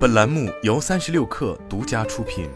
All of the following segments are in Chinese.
本栏目由三十六氪独家出品。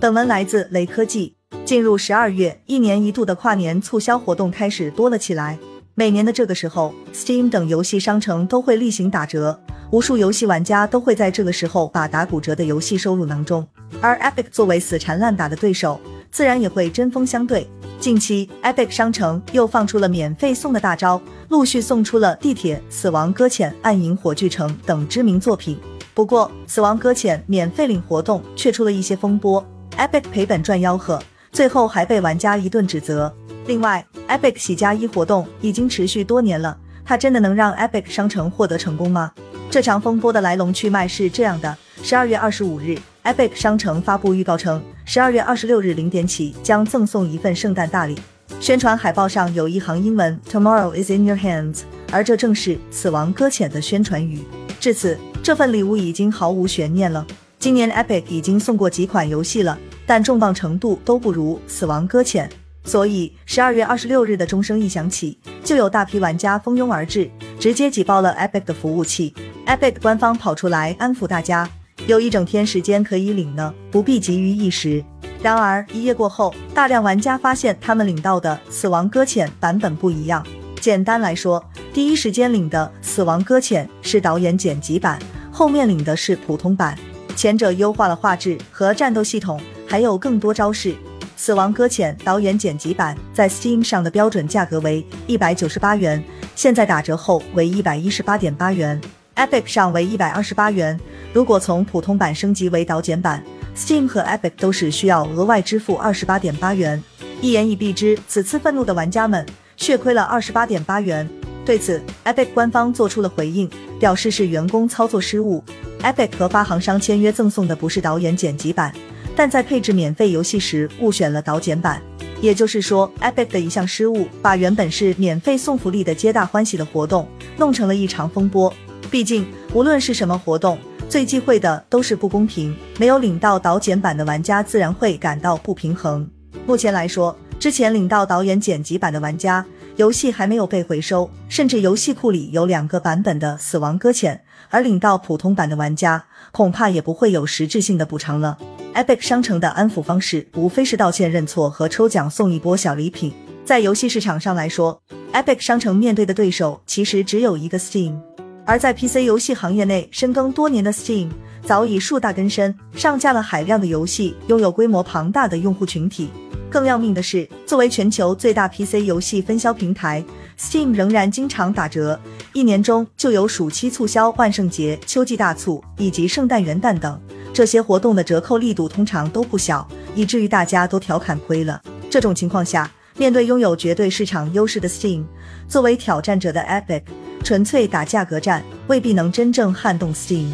本文来自雷科技。进入十二月，一年一度的跨年促销活动开始多了起来。每年的这个时候，Steam 等游戏商城都会例行打折，无数游戏玩家都会在这个时候把打骨折的游戏收入囊中。而 Epic 作为死缠烂打的对手，自然也会针锋相对。近期，Epic 商城又放出了免费送的大招，陆续送出了《地铁》《死亡搁浅》《暗影火炬城》等知名作品。不过，《死亡搁浅》免费领活动却出了一些风波，Epic 赔本赚吆喝，最后还被玩家一顿指责。另外，Epic 喜加一活动已经持续多年了，它真的能让 Epic 商城获得成功吗？这场风波的来龙去脉是这样的：十二月二十五日。Epic 商城发布预告称，十二月二十六日零点起将赠送一份圣诞大礼。宣传海报上有一行英文：“Tomorrow is in your hands”，而这正是《死亡搁浅》的宣传语。至此，这份礼物已经毫无悬念了。今年 Epic 已经送过几款游戏了，但重磅程度都不如《死亡搁浅》。所以，十二月二十六日的钟声一响起，就有大批玩家蜂拥而至，直接挤爆了 Epic 的服务器。Epic 官方跑出来安抚大家。有一整天时间可以领呢，不必急于一时。然而一夜过后，大量玩家发现他们领到的《死亡搁浅》版本不一样。简单来说，第一时间领的《死亡搁浅》是导演剪辑版，后面领的是普通版。前者优化了画质和战斗系统，还有更多招式。《死亡搁浅》导演剪辑版在 Steam 上的标准价格为一百九十八元，现在打折后为一百一十八点八元，Epic 上为一百二十八元。如果从普通版升级为导剪版，Steam 和 Epic 都是需要额外支付二十八点八元。一言以蔽之，此次愤怒的玩家们血亏了二十八点八元。对此，Epic 官方做出了回应，表示是员工操作失误。Epic 和发行商签约赠送的不是导演剪辑版，但在配置免费游戏时误选了导剪版。也就是说，Epic 的一项失误，把原本是免费送福利的皆大欢喜的活动，弄成了一场风波。毕竟，无论是什么活动，最忌讳的都是不公平，没有领到导剪版的玩家自然会感到不平衡。目前来说，之前领到导演剪辑版的玩家，游戏还没有被回收，甚至游戏库里有两个版本的《死亡搁浅》，而领到普通版的玩家，恐怕也不会有实质性的补偿了。Epic 商城的安抚方式，无非是道歉、认错和抽奖送一波小礼品。在游戏市场上来说，Epic 商城面对的对手其实只有一个 Steam。而在 PC 游戏行业内深耕多年的 Steam 早已树大根深，上架了海量的游戏，拥有规模庞大的用户群体。更要命的是，作为全球最大 PC 游戏分销平台，Steam 仍然经常打折，一年中就有暑期促销、万圣节、秋季大促以及圣诞元旦等。这些活动的折扣力度通常都不小，以至于大家都调侃亏了。这种情况下，面对拥有绝对市场优势的 Steam，作为挑战者的 Epic。纯粹打价格战未必能真正撼动 Steam，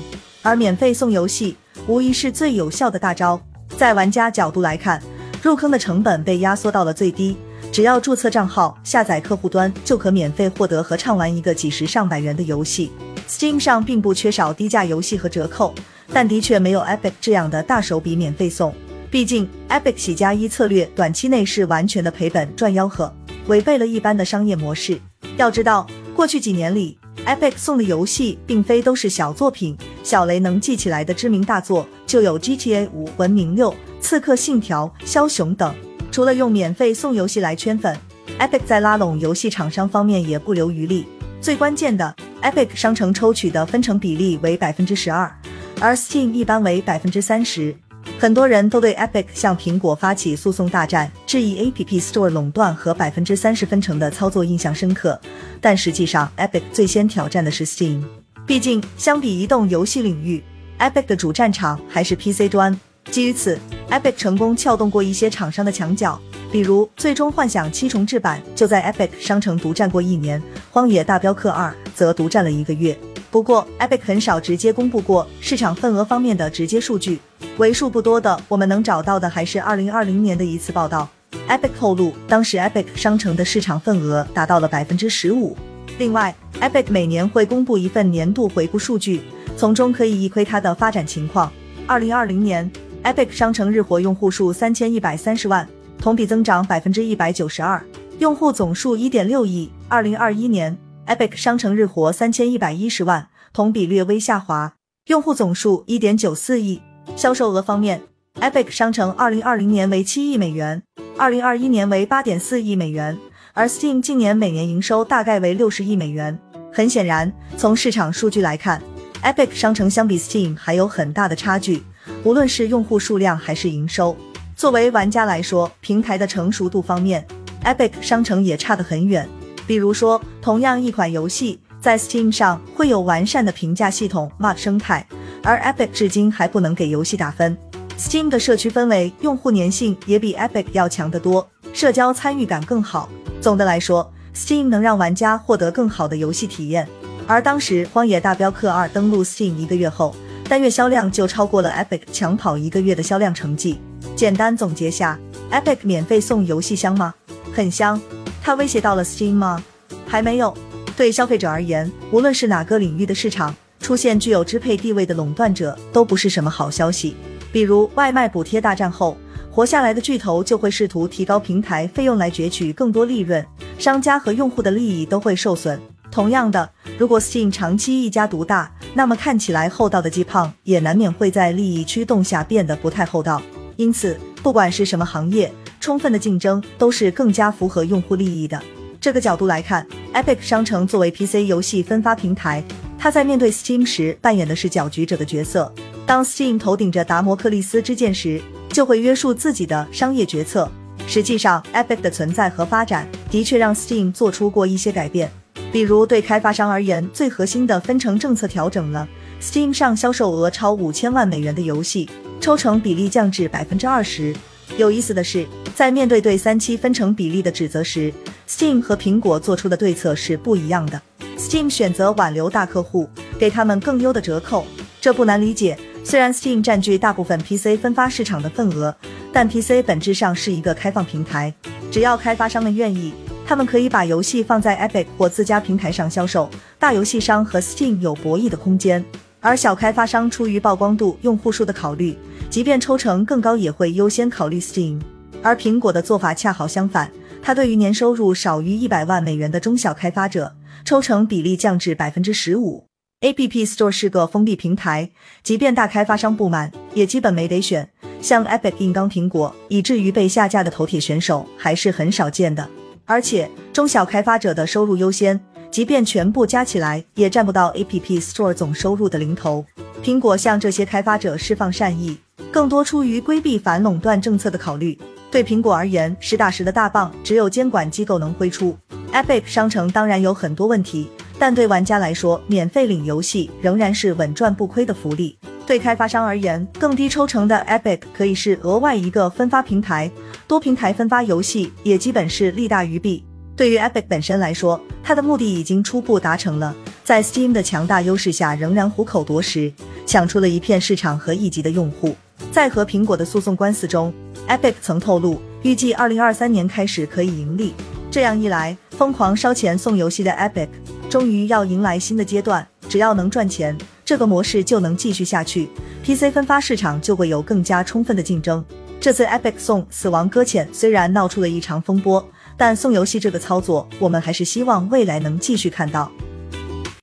而免费送游戏无疑是最有效的大招。在玩家角度来看，入坑的成本被压缩到了最低，只要注册账号、下载客户端，就可免费获得和畅玩一个几十上百元的游戏。Steam 上并不缺少低价游戏和折扣，但的确没有 Epic 这样的大手笔免费送。毕竟 Epic 喜加一策略短期内是完全的赔本赚吆喝，违背了一般的商业模式。要知道。过去几年里，Epic 送的游戏并非都是小作品，小雷能记起来的知名大作就有 GTA 五、文明六、刺客信条、枭雄等。除了用免费送游戏来圈粉，Epic 在拉拢游戏厂商方面也不留余力。最关键的，Epic 商城抽取的分成比例为百分之十二，而 Steam 一般为百分之三十。很多人都对 Epic 向苹果发起诉讼大战，质疑 App Store 垄断和百分之三十分成的操作印象深刻。但实际上，Epic 最先挑战的是 Steam。毕竟，相比移动游戏领域，Epic 的主战场还是 PC 端。基于此，Epic 成功撬动过一些厂商的墙角，比如《最终幻想七重制版》就在 Epic 商城独占过一年，《荒野大镖客二》则独占了一个月。不过，Epic 很少直接公布过市场份额方面的直接数据，为数不多的我们能找到的还是二零二零年的一次报道。Epic 透露，当时 Epic 商城的市场份额达到了百分之十五。另外，Epic 每年会公布一份年度回顾数据，从中可以一窥它的发展情况。二零二零年，Epic 商城日活用户数三千一百三十万，同比增长百分之一百九十二，用户总数一点六亿。二零二一年。Epic 商城日活三千一百一十万，同比略微下滑，用户总数一点九四亿。销售额方面，Epic 商城二零二零年为七亿美元，二零二一年为八点四亿美元，而 Steam 近年每年营收大概为六十亿美元。很显然，从市场数据来看，Epic 商城相比 Steam 还有很大的差距，无论是用户数量还是营收。作为玩家来说，平台的成熟度方面，Epic 商城也差得很远。比如说，同样一款游戏在 Steam 上会有完善的评价系统 Mark 生态，而 Epic 至今还不能给游戏打分。Steam 的社区氛围、用户粘性也比 Epic 要强得多，社交参与感更好。总的来说，Steam 能让玩家获得更好的游戏体验。而当时《荒野大镖客二》登陆 Steam 一个月后，单月销量就超过了 Epic 抢跑一个月的销量成绩。简单总结下，Epic 免费送游戏香吗？很香。它威胁到了 Steam 吗？还没有。对消费者而言，无论是哪个领域的市场，出现具有支配地位的垄断者，都不是什么好消息。比如外卖补贴大战后，活下来的巨头就会试图提高平台费用来攫取更多利润，商家和用户的利益都会受损。同样的，如果 Steam 长期一家独大，那么看起来厚道的鸡胖也难免会在利益驱动下变得不太厚道。因此，不管是什么行业，充分的竞争都是更加符合用户利益的。这个角度来看，Epic 商城作为 PC 游戏分发平台，它在面对 Steam 时扮演的是搅局者的角色。当 Steam 头顶着达摩克利斯之剑时，就会约束自己的商业决策。实际上，Epic 的存在和发展的确让 Steam 做出过一些改变，比如对开发商而言，最核心的分成政策调整了，Steam 上销售额超五千万美元的游戏。抽成比例降至百分之二十。有意思的是，在面对对三七分成比例的指责时，Steam 和苹果做出的对策是不一样的。Steam 选择挽留大客户，给他们更优的折扣，这不难理解。虽然 Steam 占据大部分 PC 分发市场的份额，但 PC 本质上是一个开放平台，只要开发商们愿意，他们可以把游戏放在 Epic 或自家平台上销售，大游戏商和 Steam 有博弈的空间。而小开发商出于曝光度、用户数的考虑，即便抽成更高，也会优先考虑 Steam。而苹果的做法恰好相反，它对于年收入少于一百万美元的中小开发者，抽成比例降至百分之十五。App Store 是个封闭平台，即便大开发商不满，也基本没得选。像 Epic 硬刚苹果，以至于被下架的头铁选手还是很少见的。而且中小开发者的收入优先。即便全部加起来，也占不到 App Store 总收入的零头。苹果向这些开发者释放善意，更多出于规避反垄断政策的考虑。对苹果而言，实打实的大棒只有监管机构能挥出。Epic 商城当然有很多问题，但对玩家来说，免费领游戏仍然是稳赚不亏的福利。对开发商而言，更低抽成的 Epic 可以是额外一个分发平台，多平台分发游戏也基本是利大于弊。对于 Epic 本身来说，它的目的已经初步达成了，在 Steam 的强大优势下，仍然虎口夺食，抢出了一片市场和一级的用户。在和苹果的诉讼官司中，Epic 曾透露，预计二零二三年开始可以盈利。这样一来，疯狂烧钱送游戏的 Epic 终于要迎来新的阶段。只要能赚钱，这个模式就能继续下去，PC 分发市场就会有更加充分的竞争。这次 Epic 送《死亡搁浅》虽然闹出了一场风波。但送游戏这个操作，我们还是希望未来能继续看到。